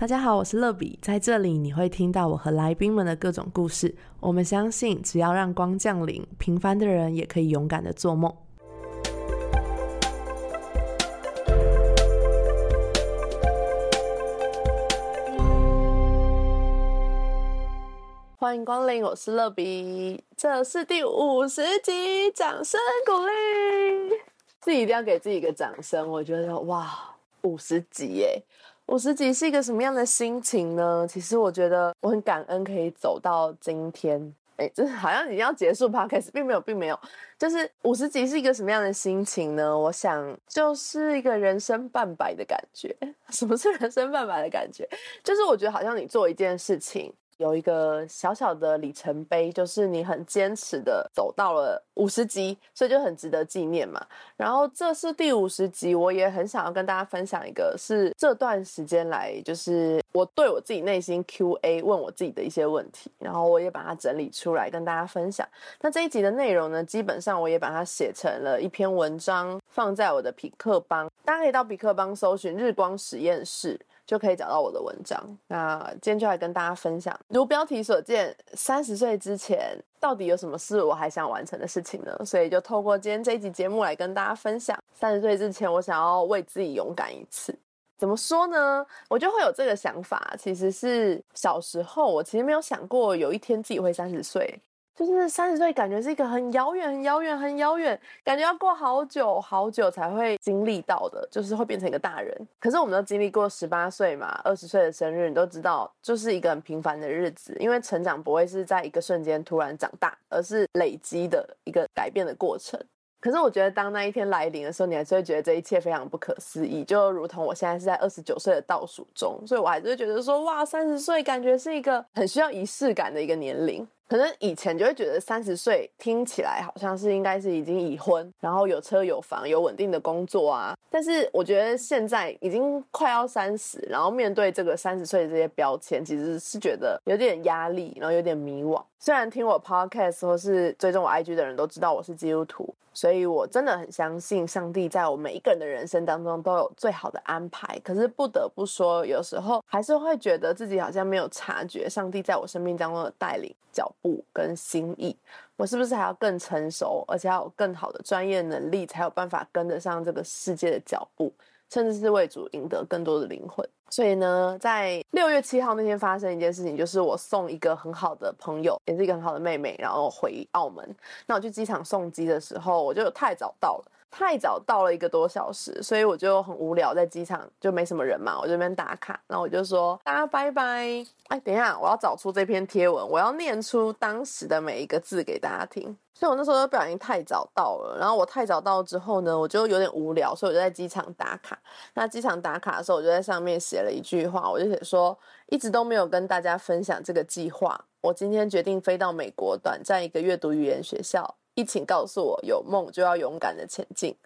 大家好，我是乐比，在这里你会听到我和来宾们的各种故事。我们相信，只要让光降临，平凡的人也可以勇敢的做梦。欢迎光临，我是乐比，这是第五十集，掌声鼓励，自己一定要给自己一个掌声。我觉得哇，五十集耶！五十集是一个什么样的心情呢？其实我觉得我很感恩可以走到今天。哎，这好像已经要结束 podcast，并没有，并没有。就是五十集是一个什么样的心情呢？我想就是一个人生半百的感觉。什么是人生半百的感觉？就是我觉得好像你做一件事情。有一个小小的里程碑，就是你很坚持的走到了五十集，所以就很值得纪念嘛。然后这是第五十集，我也很想要跟大家分享一个，是这段时间来，就是我对我自己内心 Q A 问我自己的一些问题，然后我也把它整理出来跟大家分享。那这一集的内容呢，基本上我也把它写成了一篇文章，放在我的匹克邦，大家可以到匹克邦搜寻日光实验室。就可以找到我的文章。那今天就来跟大家分享，如标题所见，三十岁之前到底有什么事我还想完成的事情呢？所以就透过今天这一集节目来跟大家分享，三十岁之前我想要为自己勇敢一次。怎么说呢？我就会有这个想法，其实是小时候我其实没有想过有一天自己会三十岁。就是三十岁，感觉是一个很遥远、很遥远、很遥远，感觉要过好久好久才会经历到的，就是会变成一个大人。可是我们都经历过十八岁嘛，二十岁的生日，你都知道，就是一个很平凡的日子。因为成长不会是在一个瞬间突然长大，而是累积的一个改变的过程。可是我觉得，当那一天来临的时候，你还是会觉得这一切非常不可思议，就如同我现在是在二十九岁的倒数中，所以我还是会觉得说，哇，三十岁感觉是一个很需要仪式感的一个年龄。可能以前就会觉得三十岁听起来好像是应该是已经已婚，然后有车有房有稳定的工作啊。但是我觉得现在已经快要三十，然后面对这个三十岁的这些标签，其实是觉得有点压力，然后有点迷惘。虽然听我 podcast 或是追踪我 IG 的人都知道我是基督徒。所以，我真的很相信上帝在我每一个人的人生当中都有最好的安排。可是，不得不说，有时候还是会觉得自己好像没有察觉上帝在我生命当中的带领、脚步跟心意。我是不是还要更成熟，而且要有更好的专业能力，才有办法跟得上这个世界的脚步，甚至是为主赢得更多的灵魂？所以呢，在六月七号那天发生一件事情，就是我送一个很好的朋友，也是一个很好的妹妹，然后回澳门。那我去机场送机的时候，我就太早到了，太早到了一个多小时，所以我就很无聊，在机场就没什么人嘛，我这边打卡。那我就说大家拜拜。哎，等一下，我要找出这篇贴文，我要念出当时的每一个字给大家听。所以我那时候不小心太早到了，然后我太早到之后呢，我就有点无聊，所以我就在机场打卡。那机场打卡的时候，我就在上面写了一句话，我就写说，一直都没有跟大家分享这个计划。我今天决定飞到美国，短暂一个阅读语言学校。一请告诉我，有梦就要勇敢的前进。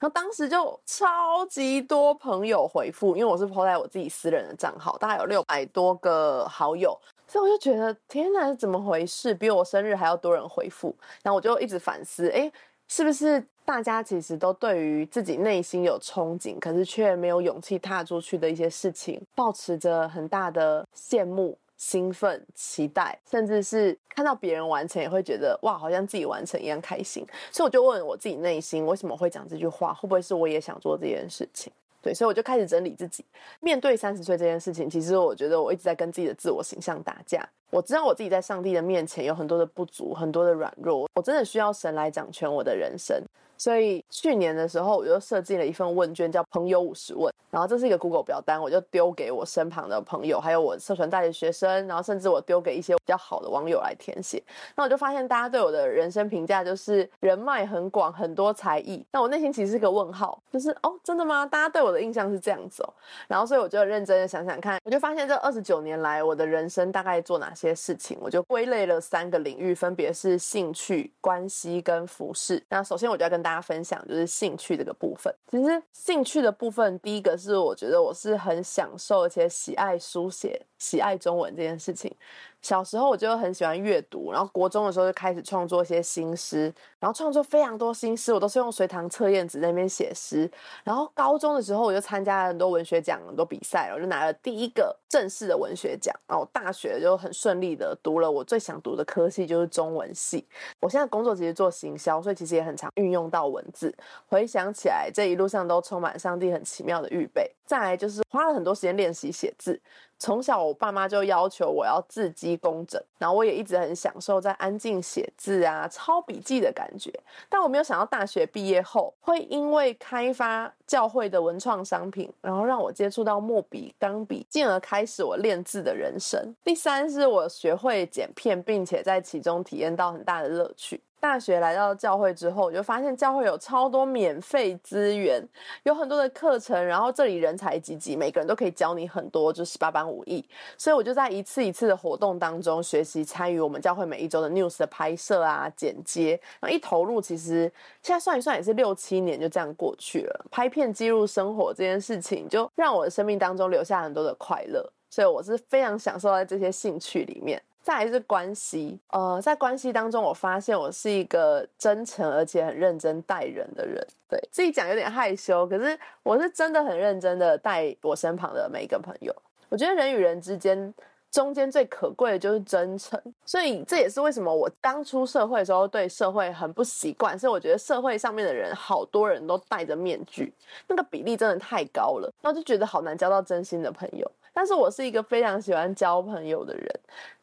然后当时就超级多朋友回复，因为我是 po 在我自己私人的账号，大概有六百多个好友。所以我就觉得天哪，怎么回事？比我生日还要多人回复。然后我就一直反思，哎，是不是大家其实都对于自己内心有憧憬，可是却没有勇气踏出去的一些事情，保持着很大的羡慕、兴奋、期待，甚至是看到别人完成，也会觉得哇，好像自己完成一样开心。所以我就问我自己内心，为什么会讲这句话？会不会是我也想做这件事情？对，所以我就开始整理自己。面对三十岁这件事情，其实我觉得我一直在跟自己的自我形象打架。我知道我自己在上帝的面前有很多的不足，很多的软弱，我真的需要神来掌权我的人生。所以去年的时候，我就设计了一份问卷，叫“朋友五十问”。然后这是一个 Google 表单，我就丢给我身旁的朋友，还有我社团大学学生，然后甚至我丢给一些比较好的网友来填写。那我就发现大家对我的人生评价就是人脉很广，很多才艺。那我内心其实是个问号，就是哦，真的吗？大家对我的印象是这样子哦。然后所以我就认真的想想看，我就发现这二十九年来我的人生大概做哪些些事情，我就归类了三个领域，分别是兴趣、关系跟服饰。那首先我就要跟大家分享就是兴趣这个部分。其实兴趣的部分，第一个是我觉得我是很享受而且喜爱书写、喜爱中文这件事情。小时候我就很喜欢阅读，然后国中的时候就开始创作一些新诗，然后创作非常多新诗，我都是用随堂测验纸在那边写诗。然后高中的时候我就参加了很多文学奖、很多比赛，我就拿了第一个正式的文学奖。然后大学就很顺利的读了我最想读的科系，就是中文系。我现在工作其实做行销，所以其实也很常运用到文字。回想起来，这一路上都充满上帝很奇妙的预备。再来就是花了很多时间练习写字。从小，我爸妈就要求我要字迹工整，然后我也一直很享受在安静写字啊、抄笔记的感觉觉。但我没有想到大学毕业后，会因为开发教会的文创商品，然后让我接触到墨笔、钢笔，进而开始我练字的人生。第三是我学会剪片，并且在其中体验到很大的乐趣。大学来到教会之后，我就发现教会有超多免费资源，有很多的课程，然后这里人才济济，每个人都可以教你很多，就十八般武艺。所以我就在一次一次的活动当中学习参与我们教会每一周的 news 的拍摄啊、剪接，然后一投入，其实现在算一算也是六七年就这样过去了。拍片记录生活这件事情，就让我的生命当中留下很多的快乐，所以我是非常享受在这些兴趣里面。再来是关系，呃，在关系当中，我发现我是一个真诚而且很认真待人的人。对自己讲有点害羞，可是我是真的很认真的待我身旁的每一个朋友。我觉得人与人之间中间最可贵的就是真诚，所以这也是为什么我刚出社会的时候对社会很不习惯。是我觉得社会上面的人好多人都戴着面具，那个比例真的太高了，然后就觉得好难交到真心的朋友。但是我是一个非常喜欢交朋友的人。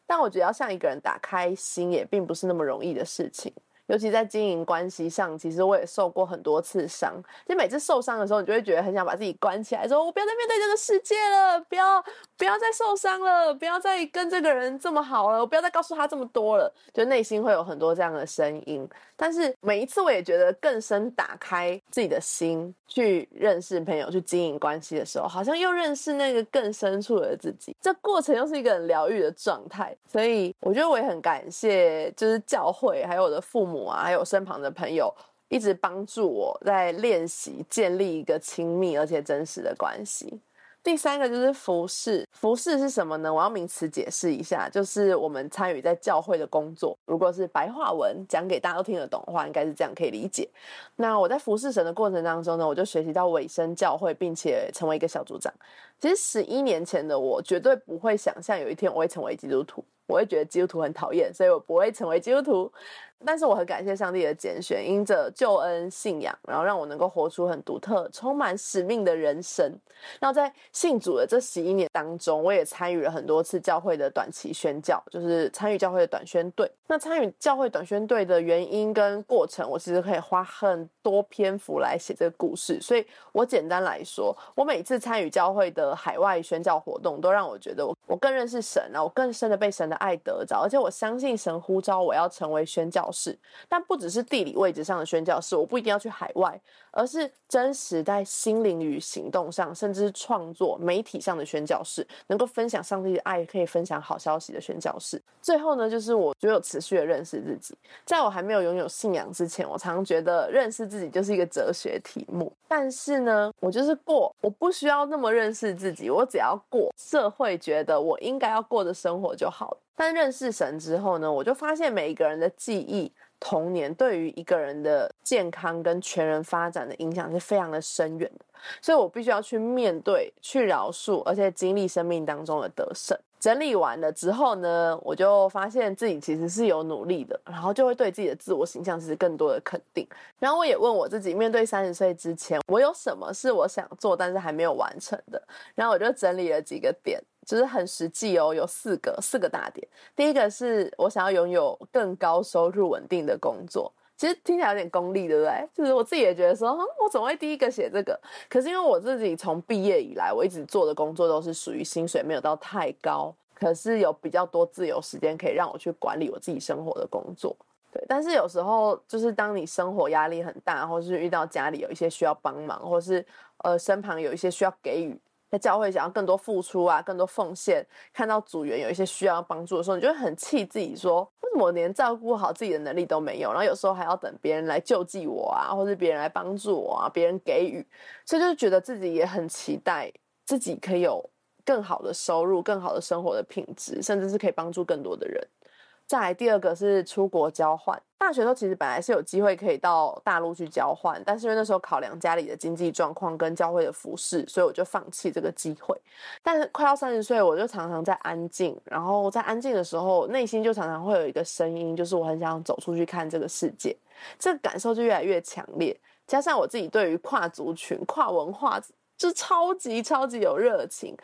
但我觉得要向一个人打开心，也并不是那么容易的事情。尤其在经营关系上，其实我也受过很多次伤。就每次受伤的时候，你就会觉得很想把自己关起来，说我不要再面对这个世界了，不要不要再受伤了，不要再跟这个人这么好了，我不要再告诉他这么多了。就内心会有很多这样的声音。但是每一次我也觉得更深打开自己的心，去认识朋友，去经营关系的时候，好像又认识那个更深处的自己。这过程又是一个很疗愈的状态。所以我觉得我也很感谢，就是教会还有我的父母啊，还有身旁的朋友，一直帮助我在练习建立一个亲密而且真实的关系。第三个就是服饰，服饰是什么呢？我要名词解释一下，就是我们参与在教会的工作。如果是白话文讲给大家都听得懂的话，应该是这样可以理解。那我在服侍神的过程当中呢，我就学习到委身教会，并且成为一个小组长。其实十一年前的我，绝对不会想象有一天我会成为基督徒，我会觉得基督徒很讨厌，所以我不会成为基督徒。但是我很感谢上帝的拣选，因着救恩信仰，然后让我能够活出很独特、充满使命的人生。然后在信主的这十一年当中，我也参与了很多次教会的短期宣教，就是参与教会的短宣队。那参与教会短宣队的原因跟过程，我其实可以花很多篇幅来写这个故事。所以我简单来说，我每次参与教会的海外宣教活动，都让我觉得我我更认识神然后，我更深的被神的爱得着，而且我相信神呼召我要成为宣教。是，但不只是地理位置上的宣教室，我不一定要去海外，而是真实在心灵与行动上，甚至是创作媒体上的宣教室，能够分享上帝的爱，可以分享好消息的宣教室。最后呢，就是我觉得有持续的认识自己，在我还没有拥有信仰之前，我常常觉得认识自己就是一个哲学题目。但是呢，我就是过，我不需要那么认识自己，我只要过社会觉得我应该要过的生活就好了。但认识神之后呢，我就发现每一个人的记忆、童年对于一个人的健康跟全人发展的影响是非常的深远的，所以我必须要去面对、去饶恕，而且经历生命当中的得胜。整理完了之后呢，我就发现自己其实是有努力的，然后就会对自己的自我形象其实更多的肯定。然后我也问我自己，面对三十岁之前，我有什么是我想做但是还没有完成的？然后我就整理了几个点。就是很实际哦，有四个四个大点。第一个是我想要拥有更高收入、稳定的工作。其实听起来有点功利，对不对？就是我自己也觉得说，我怎么会第一个写这个？可是因为我自己从毕业以来，我一直做的工作都是属于薪水没有到太高，可是有比较多自由时间可以让我去管理我自己生活的工作。对，但是有时候就是当你生活压力很大，或是遇到家里有一些需要帮忙，或是呃身旁有一些需要给予。在教会想要更多付出啊，更多奉献，看到组员有一些需要帮助的时候，你就会很气自己，说为什么我连照顾好自己的能力都没有？然后有时候还要等别人来救济我啊，或者别人来帮助我啊，别人给予，所以就是觉得自己也很期待自己可以有更好的收入、更好的生活的品质，甚至是可以帮助更多的人。再来第二个是出国交换，大学时候其实本来是有机会可以到大陆去交换，但是因为那时候考量家里的经济状况跟教会的服饰，所以我就放弃这个机会。但是快要三十岁，我就常常在安静，然后在安静的时候，内心就常常会有一个声音，就是我很想走出去看这个世界，这个感受就越来越强烈。加上我自己对于跨族群、跨文化就超级超级有热情，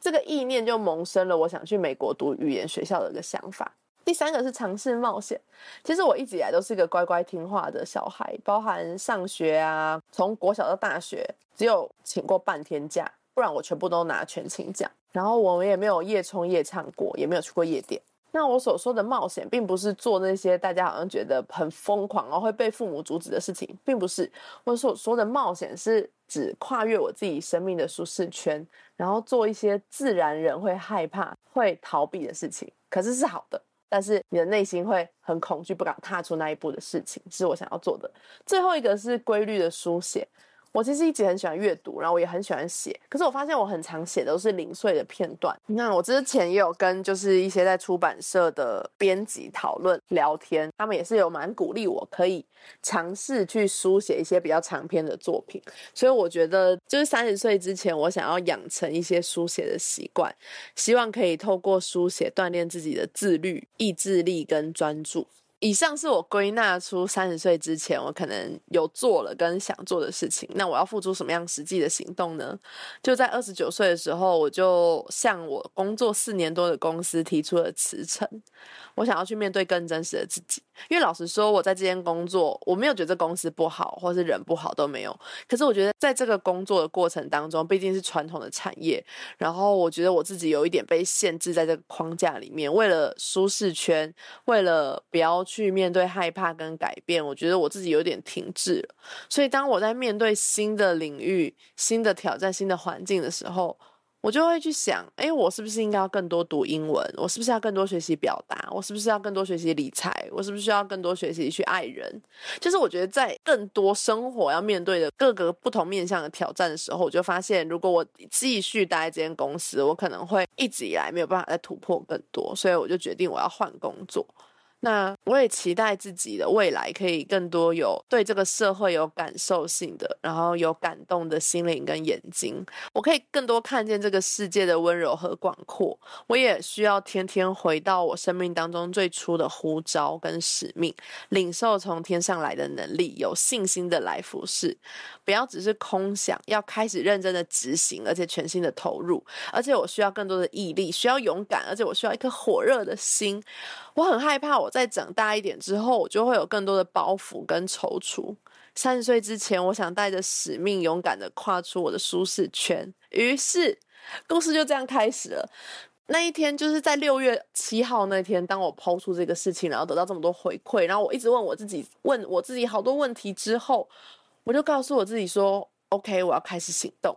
这个意念就萌生了我想去美国读语言学校的一个想法。第三个是尝试冒险。其实我一直以来都是一个乖乖听话的小孩，包含上学啊，从国小到大学，只有请过半天假，不然我全部都拿全勤奖。然后我们也没有夜冲夜唱过，也没有去过夜店。那我所说的冒险，并不是做那些大家好像觉得很疯狂，然后会被父母阻止的事情，并不是。我所说的冒险，是指跨越我自己生命的舒适圈，然后做一些自然人会害怕、会逃避的事情，可是是好的。但是你的内心会很恐惧，不敢踏出那一步的事情，是我想要做的。最后一个是规律的书写。我其实一直很喜欢阅读，然后我也很喜欢写。可是我发现我很常写都是零碎的片段。那我之前也有跟就是一些在出版社的编辑讨论聊天，他们也是有蛮鼓励我可以尝试去书写一些比较长篇的作品。所以我觉得就是三十岁之前，我想要养成一些书写的习惯，希望可以透过书写锻炼自己的自律、意志力跟专注。以上是我归纳出三十岁之前我可能有做了跟想做的事情。那我要付出什么样实际的行动呢？就在二十九岁的时候，我就向我工作四年多的公司提出了辞呈。我想要去面对更真实的自己。因为老实说，我在这间工作，我没有觉得这公司不好，或是人不好都没有。可是我觉得在这个工作的过程当中，毕竟是传统的产业，然后我觉得我自己有一点被限制在这个框架里面。为了舒适圈，为了不要去面对害怕跟改变，我觉得我自己有点停滞了。所以当我在面对新的领域、新的挑战、新的环境的时候，我就会去想，哎，我是不是应该要更多读英文？我是不是要更多学习表达？我是不是要更多学习理财？我是不是需要更多学习去爱人？就是我觉得在更多生活要面对的各个不同面向的挑战的时候，我就发现，如果我继续待在这间公司，我可能会一直以来没有办法再突破更多，所以我就决定我要换工作。那我也期待自己的未来可以更多有对这个社会有感受性的，然后有感动的心灵跟眼睛，我可以更多看见这个世界的温柔和广阔。我也需要天天回到我生命当中最初的呼召跟使命，领受从天上来的能力，有信心的来服侍，不要只是空想，要开始认真的执行，而且全心的投入。而且我需要更多的毅力，需要勇敢，而且我需要一颗火热的心。我很害怕，我在长大一点之后，我就会有更多的包袱跟踌躇。三十岁之前，我想带着使命，勇敢的跨出我的舒适圈。于是，故事就这样开始了。那一天，就是在六月七号那天，当我抛出这个事情，然后得到这么多回馈，然后我一直问我自己，问我自己好多问题之后，我就告诉我自己说：“OK，我要开始行动。”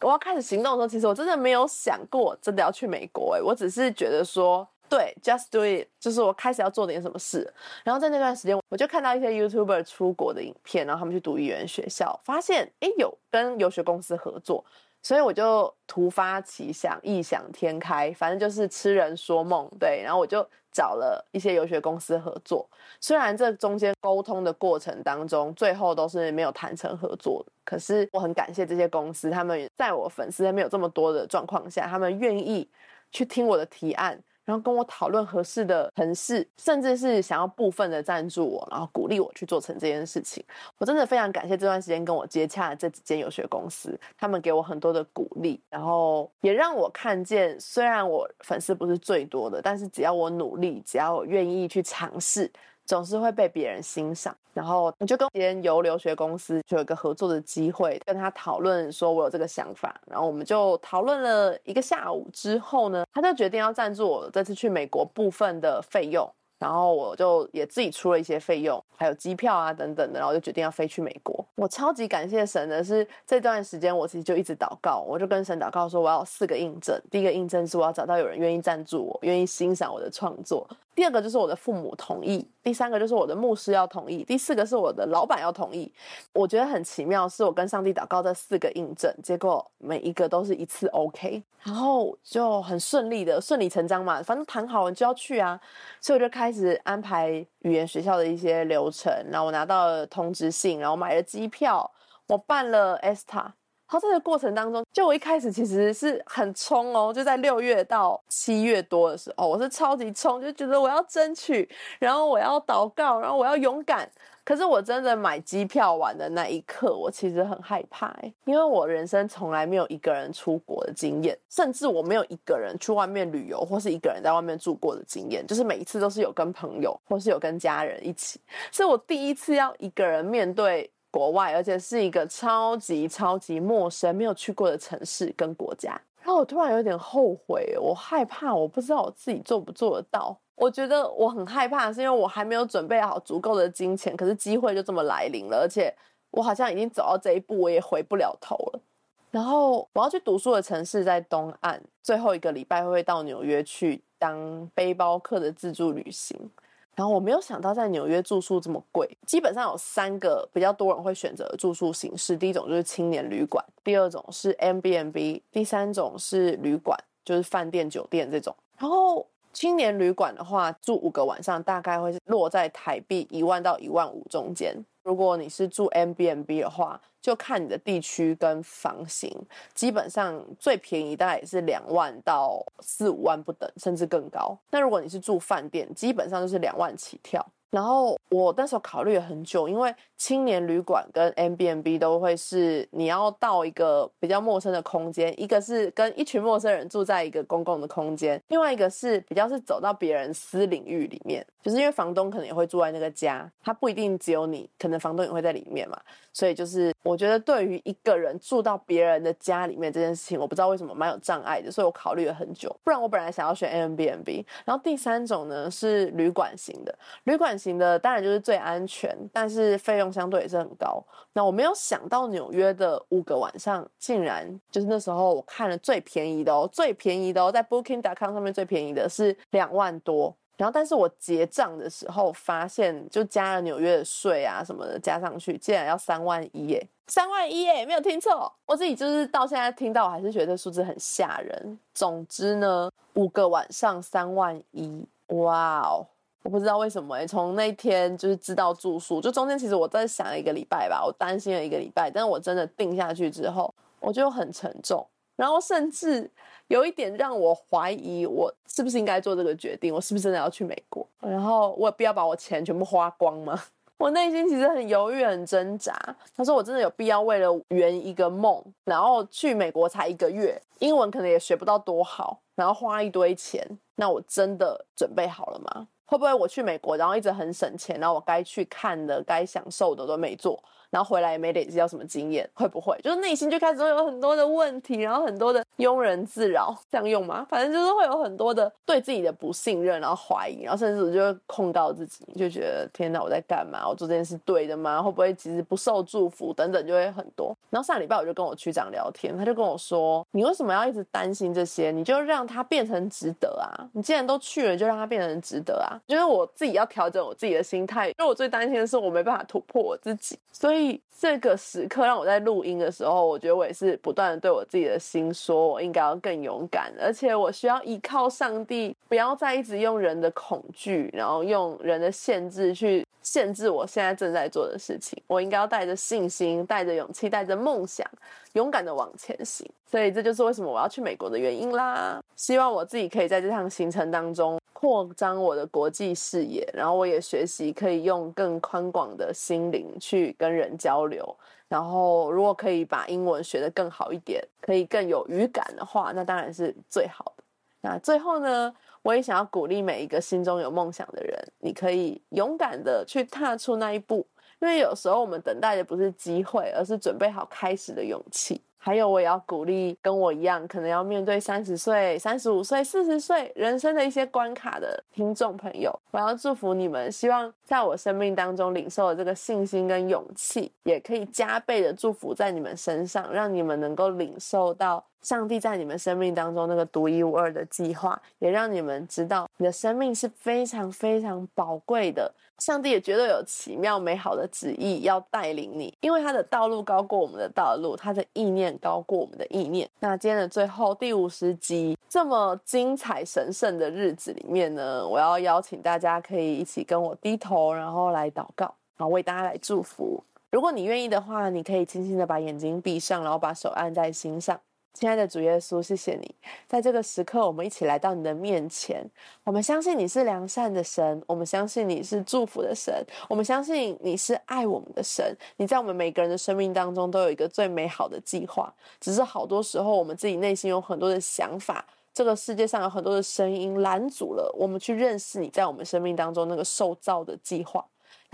我要开始行动的时候，其实我真的没有想过真的要去美国。诶，我只是觉得说。对，just do it，就是我开始要做点什么事。然后在那段时间，我就看到一些 YouTuber 出国的影片，然后他们去读语言学校，发现哎有跟游学公司合作，所以我就突发奇想，异想天开，反正就是痴人说梦。对，然后我就找了一些游学公司合作。虽然这中间沟通的过程当中，最后都是没有谈成合作，可是我很感谢这些公司，他们在我粉丝没有这么多的状况下，他们愿意去听我的提案。然后跟我讨论合适的城市，甚至是想要部分的赞助我，然后鼓励我去做成这件事情。我真的非常感谢这段时间跟我接洽的这几间游学公司，他们给我很多的鼓励，然后也让我看见，虽然我粉丝不是最多的，但是只要我努力，只要我愿意去尝试。总是会被别人欣赏，然后你就跟别人游留学公司就有一个合作的机会，跟他讨论说我有这个想法，然后我们就讨论了一个下午之后呢，他就决定要赞助我这次去美国部分的费用，然后我就也自己出了一些费用，还有机票啊等等的，然后就决定要飞去美国。我超级感谢神的是这段时间我其实就一直祷告，我就跟神祷告说我要四个印证，第一个印证是我要找到有人愿意赞助我，愿意欣赏我的创作。第二个就是我的父母同意，第三个就是我的牧师要同意，第四个是我的老板要同意。我觉得很奇妙，是我跟上帝祷告这四个印证，结果每一个都是一次 OK，然后就很顺利的顺理成章嘛，反正谈好了就要去啊，所以我就开始安排语言学校的一些流程，然后我拿到了通知信，然后买了机票，我办了 ESTA。然后这个过程当中，就我一开始其实是很冲哦，就在六月到七月多的时候，我是超级冲，就觉得我要争取，然后我要祷告，然后我要勇敢。可是我真的买机票完的那一刻，我其实很害怕，因为我人生从来没有一个人出国的经验，甚至我没有一个人去外面旅游，或是一个人在外面住过的经验，就是每一次都是有跟朋友或是有跟家人一起，所以我第一次要一个人面对。国外，而且是一个超级超级陌生、没有去过的城市跟国家，然后我突然有点后悔，我害怕，我不知道我自己做不做得到。我觉得我很害怕，是因为我还没有准备好足够的金钱，可是机会就这么来临了，而且我好像已经走到这一步，我也回不了头了。然后我要去读书的城市在东岸，最后一个礼拜会到纽约去当背包客的自助旅行。然后我没有想到在纽约住宿这么贵，基本上有三个比较多人会选择住宿形式，第一种就是青年旅馆，第二种是 M B M B，第三种是旅馆，就是饭店酒店这种。然后青年旅馆的话，住五个晚上大概会落在台币一万到一万五中间。如果你是住 MBMB 的话，就看你的地区跟房型，基本上最便宜大概也是两万到四五万不等，甚至更高。那如果你是住饭店，基本上就是两万起跳。然后我那时候考虑了很久，因为青年旅馆跟 M B M B 都会是你要到一个比较陌生的空间，一个是跟一群陌生人住在一个公共的空间，另外一个是比较是走到别人私领域里面，就是因为房东可能也会住在那个家，他不一定只有你，可能房东也会在里面嘛，所以就是我觉得对于一个人住到别人的家里面这件事情，我不知道为什么蛮有障碍的，所以我考虑了很久，不然我本来想要选 M B N B，然后第三种呢是旅馆型的，旅馆。型的当然就是最安全，但是费用相对也是很高。那我没有想到纽约的五个晚上竟然就是那时候我看了最便宜的哦，最便宜的哦，在 Booking.com 上面最便宜的是两万多。然后但是我结账的时候发现，就加了纽约的税啊什么的加上去，竟然要三万一耶！三万一耶，没有听错。我自己就是到现在听到，我还是觉得数字很吓人。总之呢，五个晚上三万一，哇哦！我不知道为什么哎，从那天就是知道住宿，就中间其实我在想一个礼拜吧，我担心了一个礼拜，但是我真的定下去之后，我就很沉重，然后甚至有一点让我怀疑我是不是应该做这个决定，我是不是真的要去美国，然后我也不要把我钱全部花光吗？我内心其实很犹豫、很挣扎。他说我真的有必要为了圆一个梦，然后去美国才一个月，英文可能也学不到多好，然后花一堆钱，那我真的准备好了吗？会不会我去美国，然后一直很省钱，然后我该去看的、该享受的都没做？然后回来也没累积到什么经验，会不会就是内心就开始会有很多的问题，然后很多的庸人自扰，这样用吗？反正就是会有很多的对自己的不信任，然后怀疑，然后甚至就会控告自己，就觉得天哪，我在干嘛？我做这件事对的吗？会不会其实不受祝福？等等，就会很多。然后上礼拜我就跟我区长聊天，他就跟我说：“你为什么要一直担心这些？你就让它变成值得啊！你既然都去了，就让它变成值得啊！”就是我自己要调整我自己的心态，因为我最担心的是我没办法突破我自己，所以。这个时刻让我在录音的时候，我觉得我也是不断的对我自己的心说，我应该要更勇敢，而且我需要依靠上帝，不要再一直用人的恐惧，然后用人的限制去限制我现在正在做的事情。我应该要带着信心，带着勇气，带着梦想，勇敢的往前行。所以这就是为什么我要去美国的原因啦。希望我自己可以在这趟行程当中。扩张我的国际视野，然后我也学习可以用更宽广的心灵去跟人交流。然后，如果可以把英文学得更好一点，可以更有语感的话，那当然是最好的。那最后呢，我也想要鼓励每一个心中有梦想的人，你可以勇敢的去踏出那一步，因为有时候我们等待的不是机会，而是准备好开始的勇气。还有，我也要鼓励跟我一样，可能要面对三十岁、三十五岁、四十岁人生的一些关卡的听众朋友，我要祝福你们，希望在我生命当中领受的这个信心跟勇气，也可以加倍的祝福在你们身上，让你们能够领受到上帝在你们生命当中那个独一无二的计划，也让你们知道你的生命是非常非常宝贵的。上帝也绝对有奇妙美好的旨意要带领你，因为他的道路高过我们的道路，他的意念高过我们的意念。那今天的最后第五十集这么精彩神圣的日子里面呢，我要邀请大家可以一起跟我低头，然后来祷告，然后为大家来祝福。如果你愿意的话，你可以轻轻的把眼睛闭上，然后把手按在心上。亲爱的主耶稣，谢谢你，在这个时刻，我们一起来到你的面前。我们相信你是良善的神，我们相信你是祝福的神，我们相信你是爱我们的神。你在我们每个人的生命当中都有一个最美好的计划，只是好多时候我们自己内心有很多的想法，这个世界上有很多的声音拦阻了我们去认识你在我们生命当中那个受造的计划。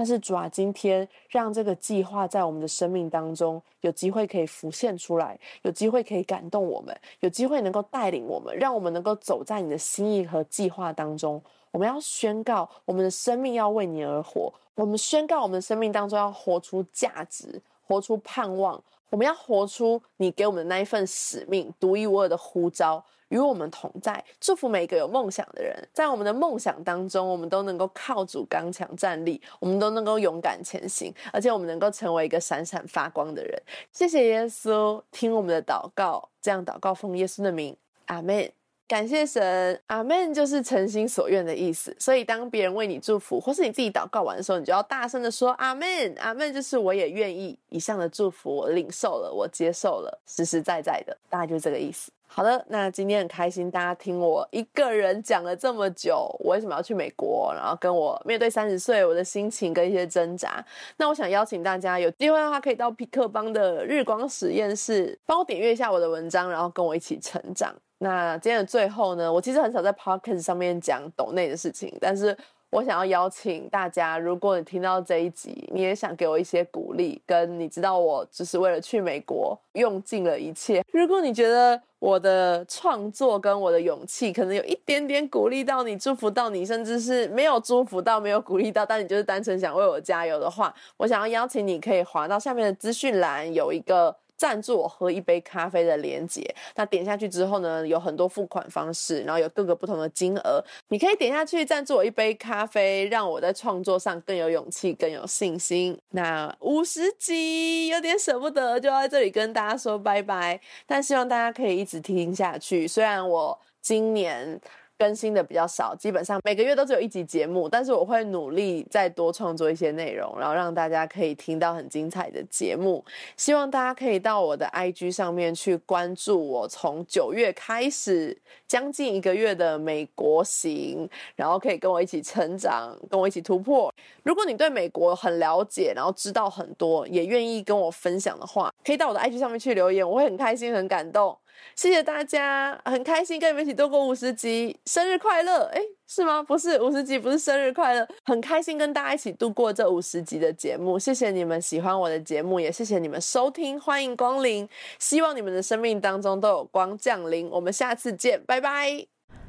但是主啊，今天让这个计划在我们的生命当中有机会可以浮现出来，有机会可以感动我们，有机会能够带领我们，让我们能够走在你的心意和计划当中。我们要宣告，我们的生命要为你而活。我们宣告，我们的生命当中要活出价值，活出盼望。我们要活出你给我们的那一份使命，独一无二的呼召。与我们同在，祝福每一个有梦想的人，在我们的梦想当中，我们都能够靠主刚强站立，我们都能够勇敢前行，而且我们能够成为一个闪闪发光的人。谢谢耶稣，听我们的祷告，这样祷告奉耶稣的名，阿门。感谢神，阿门就是诚心所愿的意思。所以当别人为你祝福，或是你自己祷告完的时候，你就要大声的说阿门，阿门就是我也愿意以上的祝福，我领受了，我接受了，实实在在的，大概就是这个意思。好的，那今天很开心，大家听我一个人讲了这么久，我为什么要去美国？然后跟我面对三十岁我的心情跟一些挣扎。那我想邀请大家有机会的话，可以到皮克邦的日光实验室，帮我点阅一下我的文章，然后跟我一起成长。那今天的最后呢，我其实很少在 podcast 上面讲抖内的事情，但是。我想要邀请大家，如果你听到这一集，你也想给我一些鼓励，跟你知道我只是为了去美国用尽了一切。如果你觉得我的创作跟我的勇气可能有一点点鼓励到你，祝福到你，甚至是没有祝福到、没有鼓励到，但你就是单纯想为我加油的话，我想要邀请你，可以滑到下面的资讯栏，有一个。赞助我喝一杯咖啡的链接，那点下去之后呢，有很多付款方式，然后有各个不同的金额，你可以点下去赞助我一杯咖啡，让我在创作上更有勇气、更有信心。那五十集有点舍不得，就在这里跟大家说拜拜，但希望大家可以一直听下去。虽然我今年。更新的比较少，基本上每个月都只有一集节目，但是我会努力再多创作一些内容，然后让大家可以听到很精彩的节目。希望大家可以到我的 IG 上面去关注我从九月开始将近一个月的美国行，然后可以跟我一起成长，跟我一起突破。如果你对美国很了解，然后知道很多，也愿意跟我分享的话，可以到我的 IG 上面去留言，我会很开心、很感动。谢谢大家，很开心跟你们一起度过五十集，生日快乐！哎，是吗？不是五十集，不是生日快乐，很开心跟大家一起度过这五十集的节目。谢谢你们喜欢我的节目，也谢谢你们收听，欢迎光临。希望你们的生命当中都有光降临。我们下次见，拜拜。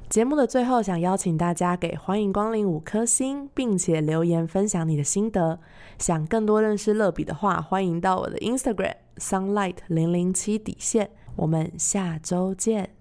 节目的最后，想邀请大家给欢迎光临五颗星，并且留言分享你的心得。想更多认识乐比的话，欢迎到我的 Instagram sunlight 零零七底线。我们下周见。